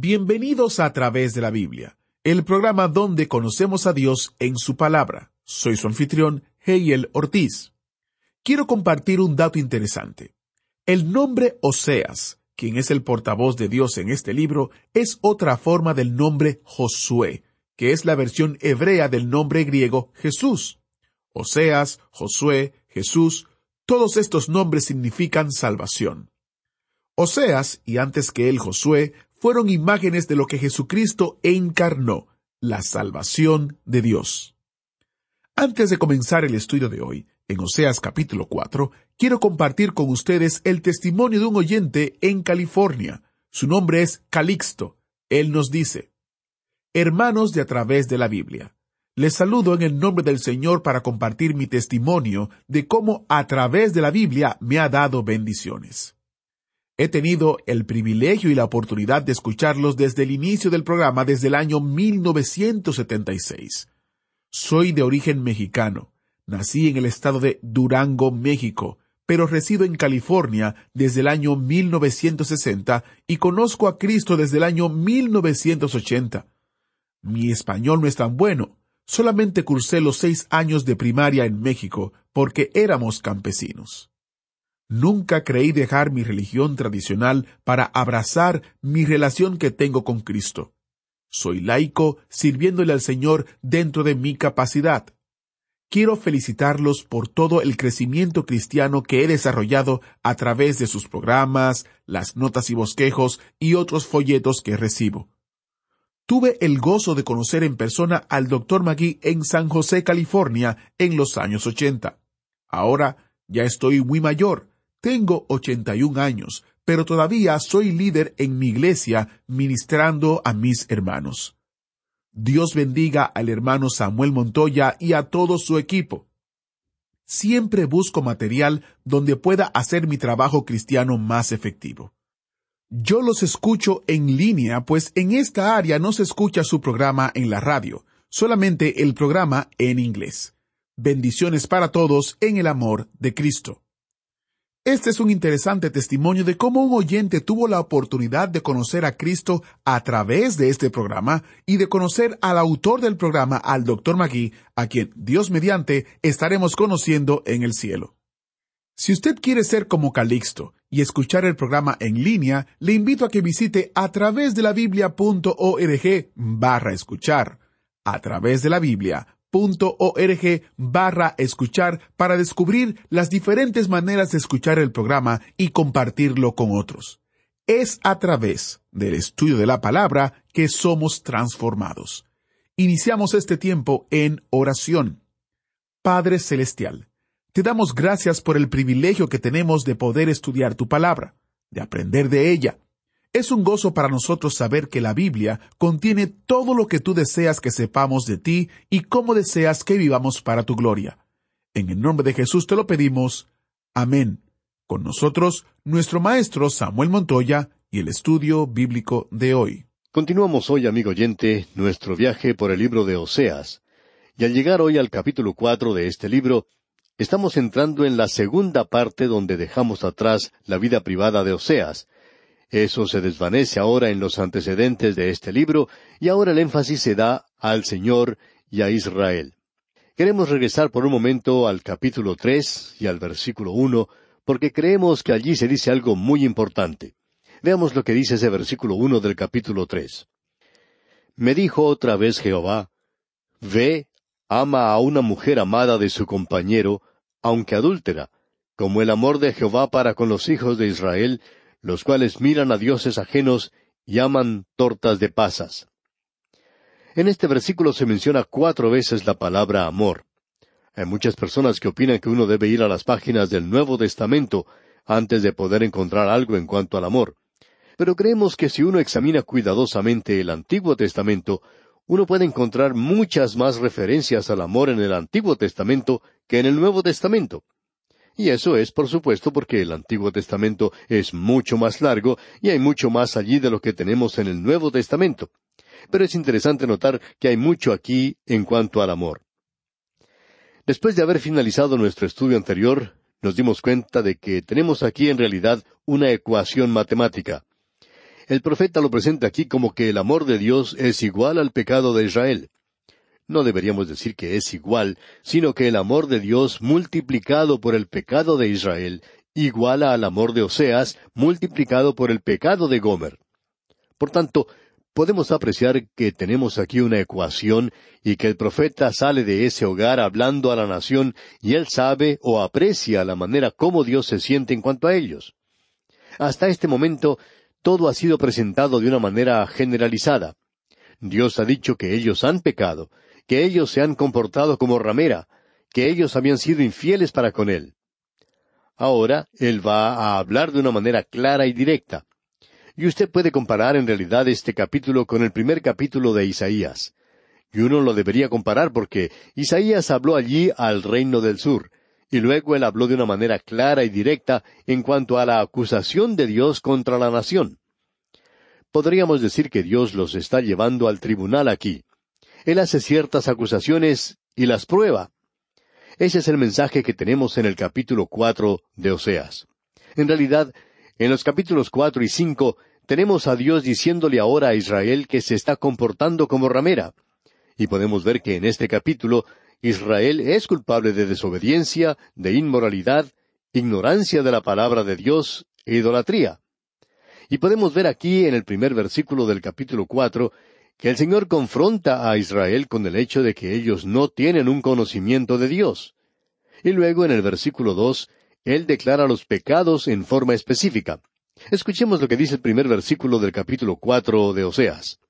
Bienvenidos a través de la Biblia, el programa donde conocemos a Dios en su palabra. Soy su anfitrión, Heiel Ortiz. Quiero compartir un dato interesante. El nombre Oseas, quien es el portavoz de Dios en este libro, es otra forma del nombre Josué, que es la versión hebrea del nombre griego Jesús. Oseas, Josué, Jesús, todos estos nombres significan salvación. Oseas, y antes que él Josué, fueron imágenes de lo que Jesucristo encarnó, la salvación de Dios. Antes de comenzar el estudio de hoy, en Oseas capítulo 4, quiero compartir con ustedes el testimonio de un oyente en California. Su nombre es Calixto. Él nos dice, Hermanos de a través de la Biblia, les saludo en el nombre del Señor para compartir mi testimonio de cómo a través de la Biblia me ha dado bendiciones. He tenido el privilegio y la oportunidad de escucharlos desde el inicio del programa desde el año 1976. Soy de origen mexicano. Nací en el estado de Durango, México, pero resido en California desde el año 1960 y conozco a Cristo desde el año 1980. Mi español no es tan bueno. Solamente cursé los seis años de primaria en México porque éramos campesinos. Nunca creí dejar mi religión tradicional para abrazar mi relación que tengo con Cristo. Soy laico sirviéndole al Señor dentro de mi capacidad. Quiero felicitarlos por todo el crecimiento cristiano que he desarrollado a través de sus programas, las notas y bosquejos y otros folletos que recibo. Tuve el gozo de conocer en persona al Dr. Magui en San José, California, en los años 80. Ahora ya estoy muy mayor, tengo 81 años, pero todavía soy líder en mi iglesia ministrando a mis hermanos. Dios bendiga al hermano Samuel Montoya y a todo su equipo. Siempre busco material donde pueda hacer mi trabajo cristiano más efectivo. Yo los escucho en línea, pues en esta área no se escucha su programa en la radio, solamente el programa en inglés. Bendiciones para todos en el amor de Cristo. Este es un interesante testimonio de cómo un oyente tuvo la oportunidad de conocer a Cristo a través de este programa y de conocer al autor del programa, al Dr. Magui, a quien, Dios mediante, estaremos conociendo en el cielo. Si usted quiere ser como Calixto y escuchar el programa en línea, le invito a que visite a través de la biblia.org barra escuchar. A través de la Biblia org barra escuchar para descubrir las diferentes maneras de escuchar el programa y compartirlo con otros. Es a través del estudio de la palabra que somos transformados. Iniciamos este tiempo en oración. Padre Celestial, te damos gracias por el privilegio que tenemos de poder estudiar tu palabra, de aprender de ella, es un gozo para nosotros saber que la Biblia contiene todo lo que tú deseas que sepamos de ti y cómo deseas que vivamos para tu gloria. En el nombre de Jesús te lo pedimos. Amén. Con nosotros, nuestro maestro Samuel Montoya y el estudio bíblico de hoy. Continuamos hoy, amigo oyente, nuestro viaje por el libro de Oseas. Y al llegar hoy al capítulo cuatro de este libro, estamos entrando en la segunda parte donde dejamos atrás la vida privada de Oseas, eso se desvanece ahora en los antecedentes de este libro y ahora el énfasis se da al Señor y a Israel. Queremos regresar por un momento al capítulo tres y al versículo uno, porque creemos que allí se dice algo muy importante. Veamos lo que dice ese versículo uno del capítulo tres. Me dijo otra vez Jehová, Ve, ama a una mujer amada de su compañero, aunque adúltera, como el amor de Jehová para con los hijos de Israel, los cuales miran a dioses ajenos y tortas de pasas. En este versículo se menciona cuatro veces la palabra amor. Hay muchas personas que opinan que uno debe ir a las páginas del Nuevo Testamento antes de poder encontrar algo en cuanto al amor. Pero creemos que si uno examina cuidadosamente el Antiguo Testamento, uno puede encontrar muchas más referencias al amor en el Antiguo Testamento que en el Nuevo Testamento. Y eso es, por supuesto, porque el Antiguo Testamento es mucho más largo y hay mucho más allí de lo que tenemos en el Nuevo Testamento. Pero es interesante notar que hay mucho aquí en cuanto al amor. Después de haber finalizado nuestro estudio anterior, nos dimos cuenta de que tenemos aquí en realidad una ecuación matemática. El profeta lo presenta aquí como que el amor de Dios es igual al pecado de Israel no deberíamos decir que es igual, sino que el amor de Dios multiplicado por el pecado de Israel iguala al amor de Oseas multiplicado por el pecado de Gomer. Por tanto, podemos apreciar que tenemos aquí una ecuación y que el profeta sale de ese hogar hablando a la nación y él sabe o aprecia la manera como Dios se siente en cuanto a ellos. Hasta este momento, todo ha sido presentado de una manera generalizada. Dios ha dicho que ellos han pecado, que ellos se han comportado como ramera, que ellos habían sido infieles para con él. Ahora él va a hablar de una manera clara y directa. Y usted puede comparar en realidad este capítulo con el primer capítulo de Isaías. Y uno lo debería comparar porque Isaías habló allí al reino del sur, y luego él habló de una manera clara y directa en cuanto a la acusación de Dios contra la nación. Podríamos decir que Dios los está llevando al tribunal aquí. Él hace ciertas acusaciones y las prueba. Ese es el mensaje que tenemos en el capítulo cuatro de Oseas. En realidad, en los capítulos cuatro y cinco tenemos a Dios diciéndole ahora a Israel que se está comportando como ramera. Y podemos ver que en este capítulo Israel es culpable de desobediencia, de inmoralidad, ignorancia de la palabra de Dios e idolatría. Y podemos ver aquí en el primer versículo del capítulo cuatro que el Señor confronta a Israel con el hecho de que ellos no tienen un conocimiento de Dios. Y luego en el versículo dos, Él declara los pecados en forma específica. Escuchemos lo que dice el primer versículo del capítulo cuatro de Oseas.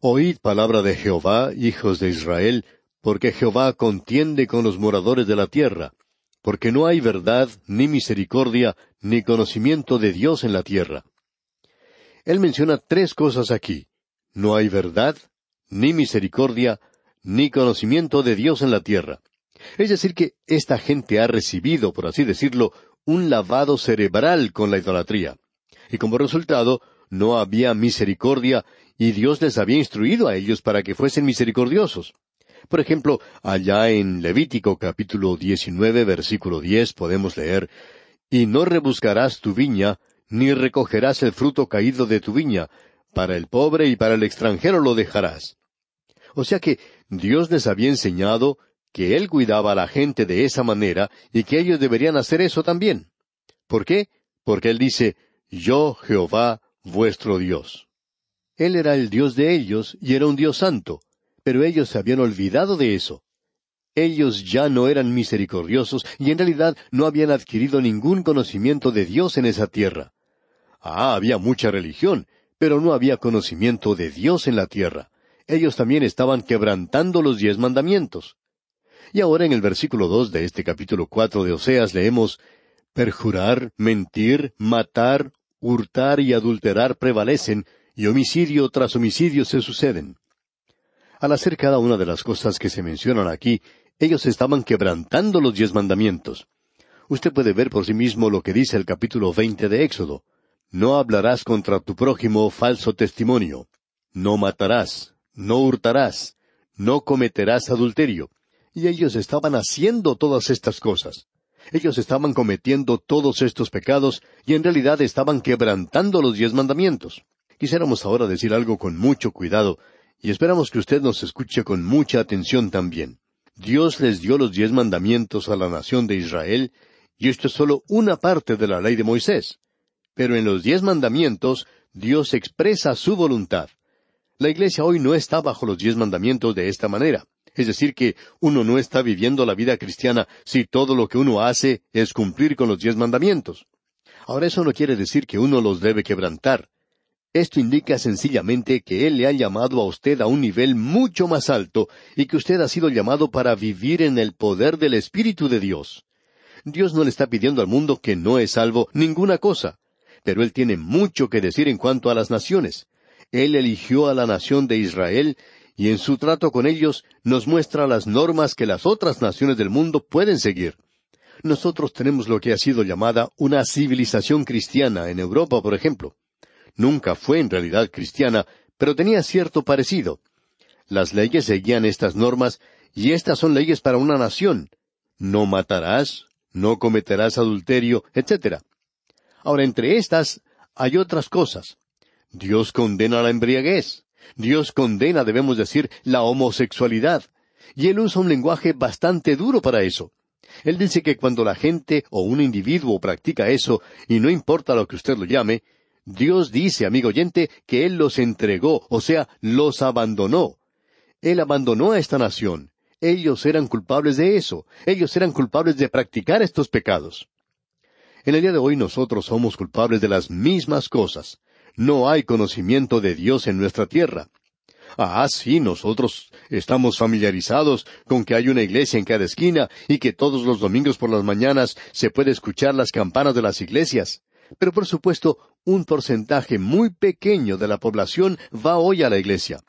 Oíd palabra de Jehová, hijos de Israel, porque Jehová contiende con los moradores de la tierra, porque no hay verdad, ni misericordia, ni conocimiento de Dios en la tierra. Él menciona tres cosas aquí no hay verdad, ni misericordia, ni conocimiento de Dios en la tierra. Es decir, que esta gente ha recibido, por así decirlo, un lavado cerebral con la idolatría. Y como resultado, no había misericordia, y Dios les había instruido a ellos para que fuesen misericordiosos. Por ejemplo, allá en Levítico capítulo 19 versículo 10 podemos leer, Y no rebuscarás tu viña, ni recogerás el fruto caído de tu viña, para el pobre y para el extranjero lo dejarás. O sea que Dios les había enseñado que Él cuidaba a la gente de esa manera y que ellos deberían hacer eso también. ¿Por qué? Porque Él dice, Yo Jehová, vuestro Dios. Él era el Dios de ellos y era un Dios santo, pero ellos se habían olvidado de eso. Ellos ya no eran misericordiosos y en realidad no habían adquirido ningún conocimiento de Dios en esa tierra. Ah, había mucha religión, pero no había conocimiento de Dios en la tierra. Ellos también estaban quebrantando los diez mandamientos. Y ahora en el versículo dos de este capítulo cuatro de Oseas leemos Perjurar, mentir, matar, hurtar y adulterar prevalecen, y homicidio tras homicidio se suceden. Al hacer cada una de las cosas que se mencionan aquí, ellos estaban quebrantando los diez mandamientos. Usted puede ver por sí mismo lo que dice el capítulo veinte de Éxodo. No hablarás contra tu prójimo falso testimonio. No matarás. No hurtarás. No cometerás adulterio. Y ellos estaban haciendo todas estas cosas. Ellos estaban cometiendo todos estos pecados y en realidad estaban quebrantando los diez mandamientos. Quisiéramos ahora decir algo con mucho cuidado y esperamos que usted nos escuche con mucha atención también. Dios les dio los diez mandamientos a la nación de Israel y esto es solo una parte de la ley de Moisés. Pero en los diez mandamientos Dios expresa su voluntad. La iglesia hoy no está bajo los diez mandamientos de esta manera. Es decir, que uno no está viviendo la vida cristiana si todo lo que uno hace es cumplir con los diez mandamientos. Ahora eso no quiere decir que uno los debe quebrantar. Esto indica sencillamente que Él le ha llamado a usted a un nivel mucho más alto y que usted ha sido llamado para vivir en el poder del Espíritu de Dios. Dios no le está pidiendo al mundo que no es salvo ninguna cosa. Pero Él tiene mucho que decir en cuanto a las naciones. Él eligió a la nación de Israel y en su trato con ellos nos muestra las normas que las otras naciones del mundo pueden seguir. Nosotros tenemos lo que ha sido llamada una civilización cristiana en Europa, por ejemplo. Nunca fue en realidad cristiana, pero tenía cierto parecido. Las leyes seguían estas normas y estas son leyes para una nación. No matarás, no cometerás adulterio, etc. Ahora, entre estas hay otras cosas. Dios condena la embriaguez. Dios condena, debemos decir, la homosexualidad. Y él usa un lenguaje bastante duro para eso. Él dice que cuando la gente o un individuo practica eso, y no importa lo que usted lo llame, Dios dice, amigo oyente, que Él los entregó, o sea, los abandonó. Él abandonó a esta nación. Ellos eran culpables de eso. Ellos eran culpables de practicar estos pecados. En el día de hoy nosotros somos culpables de las mismas cosas. No hay conocimiento de Dios en nuestra tierra. Ah, sí, nosotros estamos familiarizados con que hay una iglesia en cada esquina y que todos los domingos por las mañanas se puede escuchar las campanas de las iglesias. Pero por supuesto, un porcentaje muy pequeño de la población va hoy a la iglesia.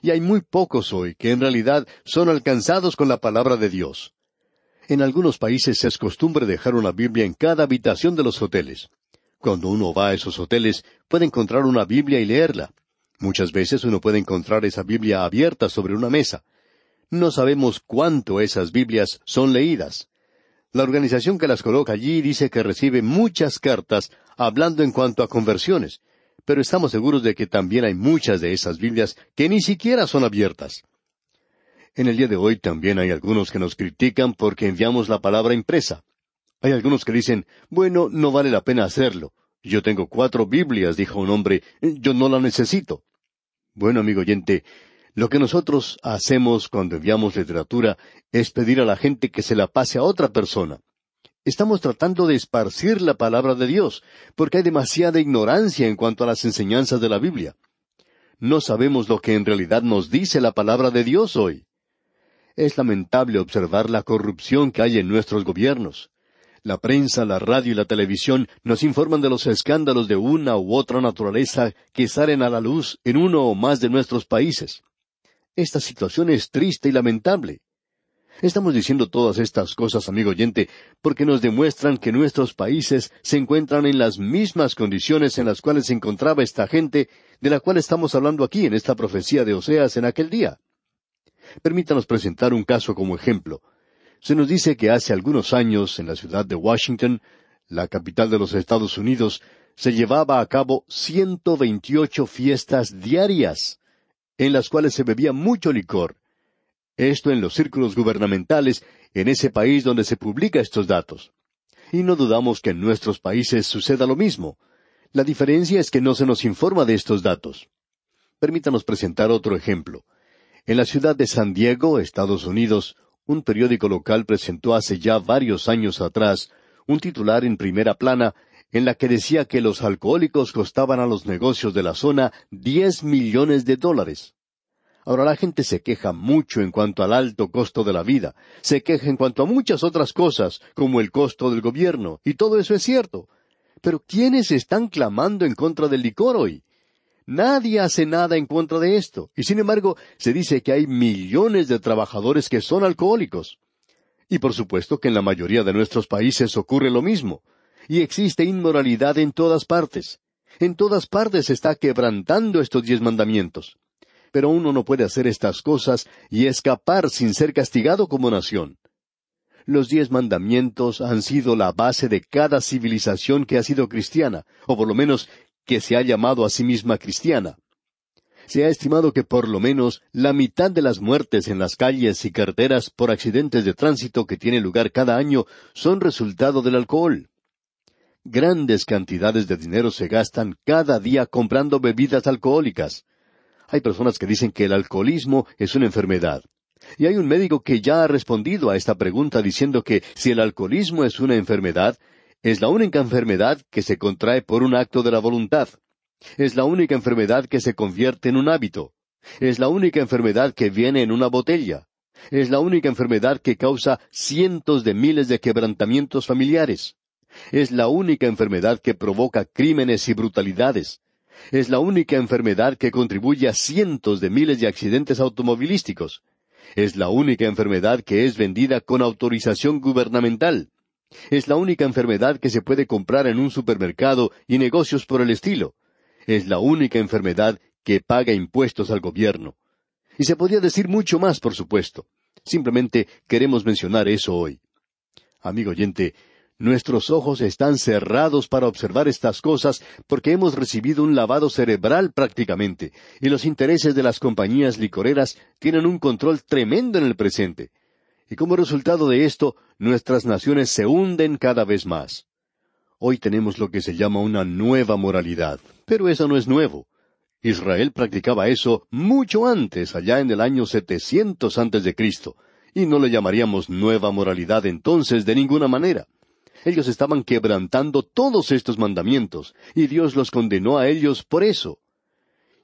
Y hay muy pocos hoy que en realidad son alcanzados con la palabra de Dios. En algunos países es costumbre dejar una Biblia en cada habitación de los hoteles. Cuando uno va a esos hoteles, puede encontrar una Biblia y leerla. Muchas veces uno puede encontrar esa Biblia abierta sobre una mesa. No sabemos cuánto esas Biblias son leídas. La organización que las coloca allí dice que recibe muchas cartas hablando en cuanto a conversiones, pero estamos seguros de que también hay muchas de esas Biblias que ni siquiera son abiertas. En el día de hoy también hay algunos que nos critican porque enviamos la palabra impresa. Hay algunos que dicen, bueno, no vale la pena hacerlo. Yo tengo cuatro Biblias, dijo un hombre, yo no la necesito. Bueno, amigo oyente, lo que nosotros hacemos cuando enviamos literatura es pedir a la gente que se la pase a otra persona. Estamos tratando de esparcir la palabra de Dios, porque hay demasiada ignorancia en cuanto a las enseñanzas de la Biblia. No sabemos lo que en realidad nos dice la palabra de Dios hoy. Es lamentable observar la corrupción que hay en nuestros gobiernos. La prensa, la radio y la televisión nos informan de los escándalos de una u otra naturaleza que salen a la luz en uno o más de nuestros países. Esta situación es triste y lamentable. Estamos diciendo todas estas cosas, amigo oyente, porque nos demuestran que nuestros países se encuentran en las mismas condiciones en las cuales se encontraba esta gente de la cual estamos hablando aquí en esta profecía de Oseas en aquel día. Permítanos presentar un caso como ejemplo. Se nos dice que hace algunos años en la ciudad de Washington, la capital de los Estados Unidos, se llevaba a cabo ciento veintiocho fiestas diarias, en las cuales se bebía mucho licor. Esto en los círculos gubernamentales, en ese país donde se publica estos datos. Y no dudamos que en nuestros países suceda lo mismo. La diferencia es que no se nos informa de estos datos. Permítanos presentar otro ejemplo. En la ciudad de San Diego, Estados Unidos, un periódico local presentó hace ya varios años atrás un titular en primera plana en la que decía que los alcohólicos costaban a los negocios de la zona diez millones de dólares. Ahora la gente se queja mucho en cuanto al alto costo de la vida, se queja en cuanto a muchas otras cosas, como el costo del gobierno, y todo eso es cierto. Pero ¿quiénes están clamando en contra del licor hoy? Nadie hace nada en contra de esto. Y sin embargo, se dice que hay millones de trabajadores que son alcohólicos. Y por supuesto que en la mayoría de nuestros países ocurre lo mismo. Y existe inmoralidad en todas partes. En todas partes se está quebrantando estos diez mandamientos. Pero uno no puede hacer estas cosas y escapar sin ser castigado como nación. Los diez mandamientos han sido la base de cada civilización que ha sido cristiana, o por lo menos que se ha llamado a sí misma cristiana. Se ha estimado que por lo menos la mitad de las muertes en las calles y carreteras por accidentes de tránsito que tienen lugar cada año son resultado del alcohol. Grandes cantidades de dinero se gastan cada día comprando bebidas alcohólicas. Hay personas que dicen que el alcoholismo es una enfermedad. Y hay un médico que ya ha respondido a esta pregunta diciendo que si el alcoholismo es una enfermedad, es la única enfermedad que se contrae por un acto de la voluntad. Es la única enfermedad que se convierte en un hábito. Es la única enfermedad que viene en una botella. Es la única enfermedad que causa cientos de miles de quebrantamientos familiares. Es la única enfermedad que provoca crímenes y brutalidades. Es la única enfermedad que contribuye a cientos de miles de accidentes automovilísticos. Es la única enfermedad que es vendida con autorización gubernamental. Es la única enfermedad que se puede comprar en un supermercado y negocios por el estilo. Es la única enfermedad que paga impuestos al gobierno. Y se podría decir mucho más, por supuesto. Simplemente queremos mencionar eso hoy. Amigo oyente, nuestros ojos están cerrados para observar estas cosas porque hemos recibido un lavado cerebral prácticamente, y los intereses de las compañías licoreras tienen un control tremendo en el presente. Y como resultado de esto, nuestras naciones se hunden cada vez más. Hoy tenemos lo que se llama una nueva moralidad, pero eso no es nuevo. Israel practicaba eso mucho antes, allá en el año setecientos antes de Cristo, y no le llamaríamos nueva moralidad entonces de ninguna manera. Ellos estaban quebrantando todos estos mandamientos, y Dios los condenó a ellos por eso.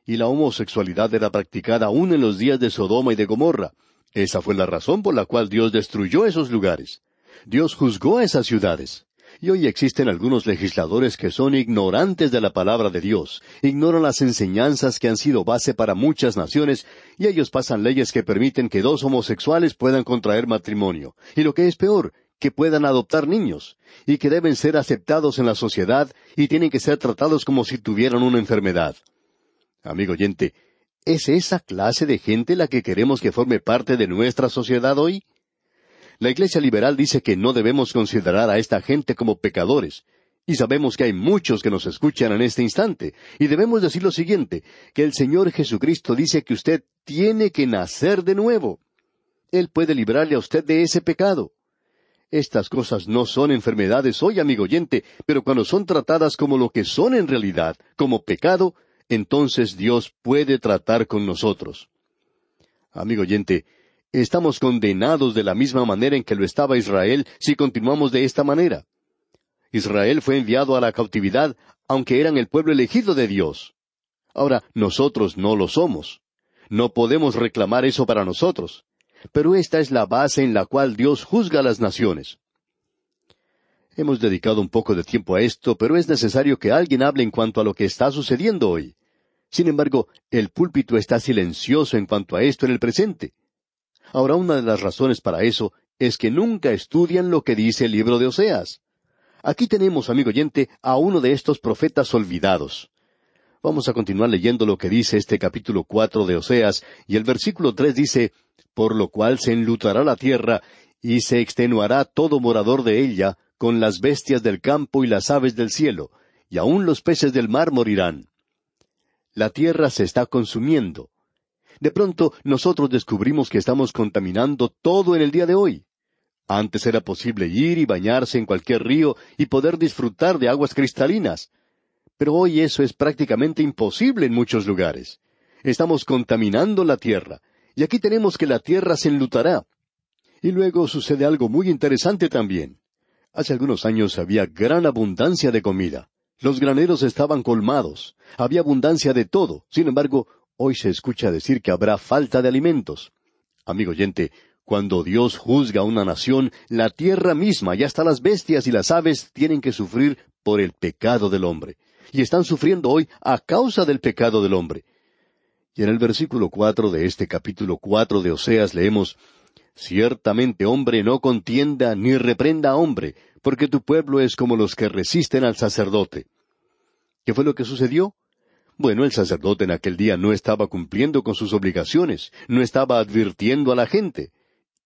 Y la homosexualidad era practicada aún en los días de Sodoma y de Gomorra. Esa fue la razón por la cual Dios destruyó esos lugares. Dios juzgó a esas ciudades. Y hoy existen algunos legisladores que son ignorantes de la palabra de Dios, ignoran las enseñanzas que han sido base para muchas naciones, y ellos pasan leyes que permiten que dos homosexuales puedan contraer matrimonio, y lo que es peor, que puedan adoptar niños, y que deben ser aceptados en la sociedad y tienen que ser tratados como si tuvieran una enfermedad. Amigo oyente, ¿es esa clase de gente la que queremos que forme parte de nuestra sociedad hoy? La Iglesia liberal dice que no debemos considerar a esta gente como pecadores, y sabemos que hay muchos que nos escuchan en este instante, y debemos decir lo siguiente, que el Señor Jesucristo dice que usted tiene que nacer de nuevo. Él puede librarle a usted de ese pecado. Estas cosas no son enfermedades hoy, amigo oyente, pero cuando son tratadas como lo que son en realidad, como pecado, entonces Dios puede tratar con nosotros. Amigo oyente, Estamos condenados de la misma manera en que lo estaba Israel si continuamos de esta manera. Israel fue enviado a la cautividad, aunque eran el pueblo elegido de Dios. Ahora, nosotros no lo somos. No podemos reclamar eso para nosotros. Pero esta es la base en la cual Dios juzga a las naciones. Hemos dedicado un poco de tiempo a esto, pero es necesario que alguien hable en cuanto a lo que está sucediendo hoy. Sin embargo, el púlpito está silencioso en cuanto a esto en el presente. Ahora, una de las razones para eso es que nunca estudian lo que dice el libro de Oseas. Aquí tenemos, amigo oyente, a uno de estos profetas olvidados. Vamos a continuar leyendo lo que dice este capítulo cuatro de Oseas, y el versículo tres dice, Por lo cual se enlutará la tierra, y se extenuará todo morador de ella, con las bestias del campo y las aves del cielo, y aun los peces del mar morirán. La tierra se está consumiendo. De pronto nosotros descubrimos que estamos contaminando todo en el día de hoy. Antes era posible ir y bañarse en cualquier río y poder disfrutar de aguas cristalinas. Pero hoy eso es prácticamente imposible en muchos lugares. Estamos contaminando la tierra. Y aquí tenemos que la tierra se enlutará. Y luego sucede algo muy interesante también. Hace algunos años había gran abundancia de comida. Los graneros estaban colmados. Había abundancia de todo. Sin embargo, Hoy se escucha decir que habrá falta de alimentos. Amigo oyente, cuando Dios juzga a una nación, la tierra misma y hasta las bestias y las aves tienen que sufrir por el pecado del hombre. Y están sufriendo hoy a causa del pecado del hombre. Y en el versículo cuatro de este capítulo cuatro de Oseas leemos Ciertamente hombre no contienda ni reprenda a hombre, porque tu pueblo es como los que resisten al sacerdote. ¿Qué fue lo que sucedió? Bueno, el sacerdote en aquel día no estaba cumpliendo con sus obligaciones, no estaba advirtiendo a la gente.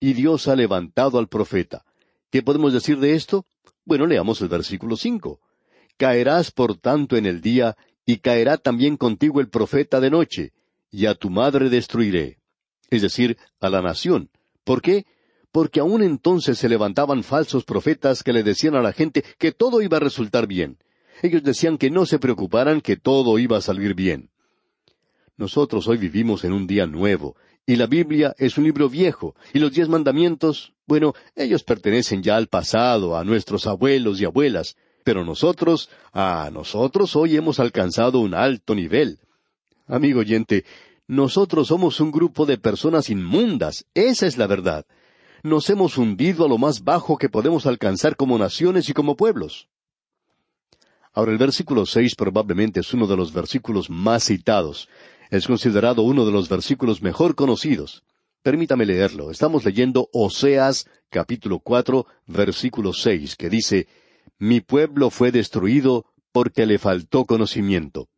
Y Dios ha levantado al profeta. ¿Qué podemos decir de esto? Bueno, leamos el versículo cinco. Caerás por tanto en el día, y caerá también contigo el profeta de noche, y a tu madre destruiré. Es decir, a la nación. ¿Por qué? Porque aún entonces se levantaban falsos profetas que le decían a la gente que todo iba a resultar bien. Ellos decían que no se preocuparan, que todo iba a salir bien. Nosotros hoy vivimos en un día nuevo, y la Biblia es un libro viejo, y los diez mandamientos, bueno, ellos pertenecen ya al pasado, a nuestros abuelos y abuelas, pero nosotros, a nosotros hoy hemos alcanzado un alto nivel. Amigo oyente, nosotros somos un grupo de personas inmundas, esa es la verdad. Nos hemos hundido a lo más bajo que podemos alcanzar como naciones y como pueblos. Ahora el versículo seis probablemente es uno de los versículos más citados. Es considerado uno de los versículos mejor conocidos. Permítame leerlo. Estamos leyendo Oseas capítulo cuatro versículo seis, que dice Mi pueblo fue destruido porque le faltó conocimiento.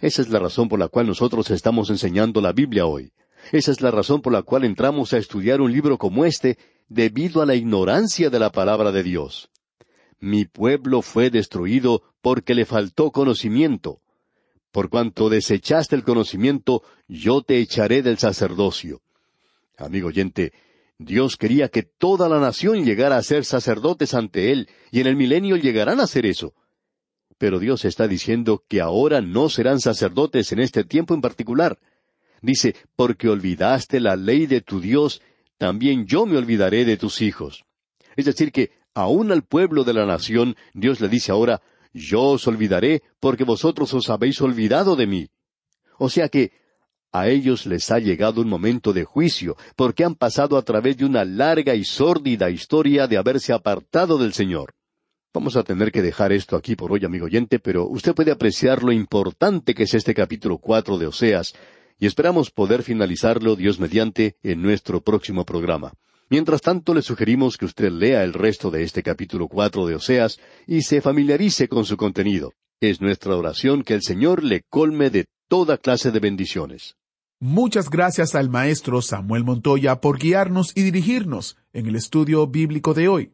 Esa es la razón por la cual nosotros estamos enseñando la Biblia hoy. Esa es la razón por la cual entramos a estudiar un libro como este, debido a la ignorancia de la palabra de Dios mi pueblo fue destruido porque le faltó conocimiento. Por cuanto desechaste el conocimiento, yo te echaré del sacerdocio. Amigo oyente, Dios quería que toda la nación llegara a ser sacerdotes ante Él, y en el milenio llegarán a ser eso. Pero Dios está diciendo que ahora no serán sacerdotes en este tiempo en particular. Dice, porque olvidaste la ley de tu Dios, también yo me olvidaré de tus hijos. Es decir, que aún al pueblo de la nación, Dios le dice ahora, yo os olvidaré porque vosotros os habéis olvidado de mí. O sea que a ellos les ha llegado un momento de juicio, porque han pasado a través de una larga y sórdida historia de haberse apartado del Señor. Vamos a tener que dejar esto aquí por hoy, amigo oyente, pero usted puede apreciar lo importante que es este capítulo cuatro de Oseas, y esperamos poder finalizarlo, Dios mediante, en nuestro próximo programa. Mientras tanto, le sugerimos que usted lea el resto de este capítulo cuatro de Oseas y se familiarice con su contenido. Es nuestra oración que el Señor le colme de toda clase de bendiciones. Muchas gracias al maestro Samuel Montoya por guiarnos y dirigirnos en el estudio bíblico de hoy.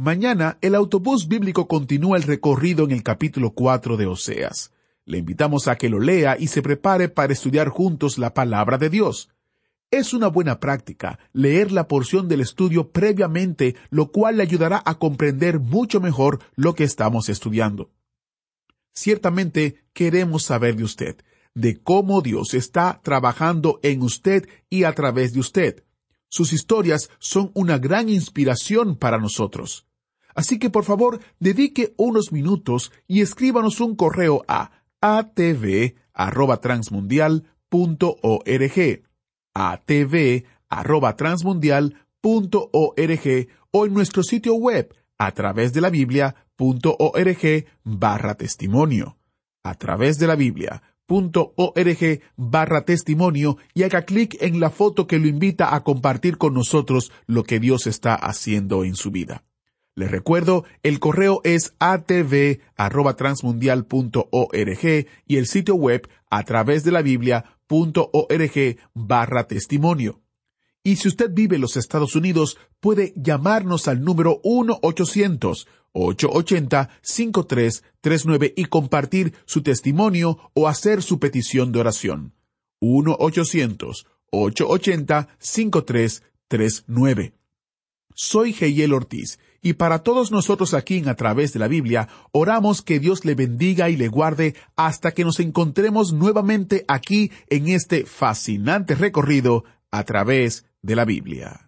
Mañana el autobús bíblico continúa el recorrido en el capítulo cuatro de Oseas. Le invitamos a que lo lea y se prepare para estudiar juntos la palabra de Dios. Es una buena práctica leer la porción del estudio previamente, lo cual le ayudará a comprender mucho mejor lo que estamos estudiando. Ciertamente queremos saber de usted, de cómo Dios está trabajando en usted y a través de usted. Sus historias son una gran inspiración para nosotros. Así que por favor, dedique unos minutos y escríbanos un correo a atv@transmundial.org atv.transmundial.org o en nuestro sitio web a través de la Biblia.org barra testimonio. A través de la Biblia.org barra testimonio y haga clic en la foto que lo invita a compartir con nosotros lo que Dios está haciendo en su vida. Les recuerdo, el correo es atv.transmundial.org y el sitio web a través de la Biblia.org barra testimonio. Y si usted vive en los Estados Unidos, puede llamarnos al número 1-800-880-5339 y compartir su testimonio o hacer su petición de oración. 1-800-880-5339. Soy Geyel Ortiz y para todos nosotros aquí en A través de la Biblia, oramos que Dios le bendiga y le guarde hasta que nos encontremos nuevamente aquí en este fascinante recorrido a través de la Biblia.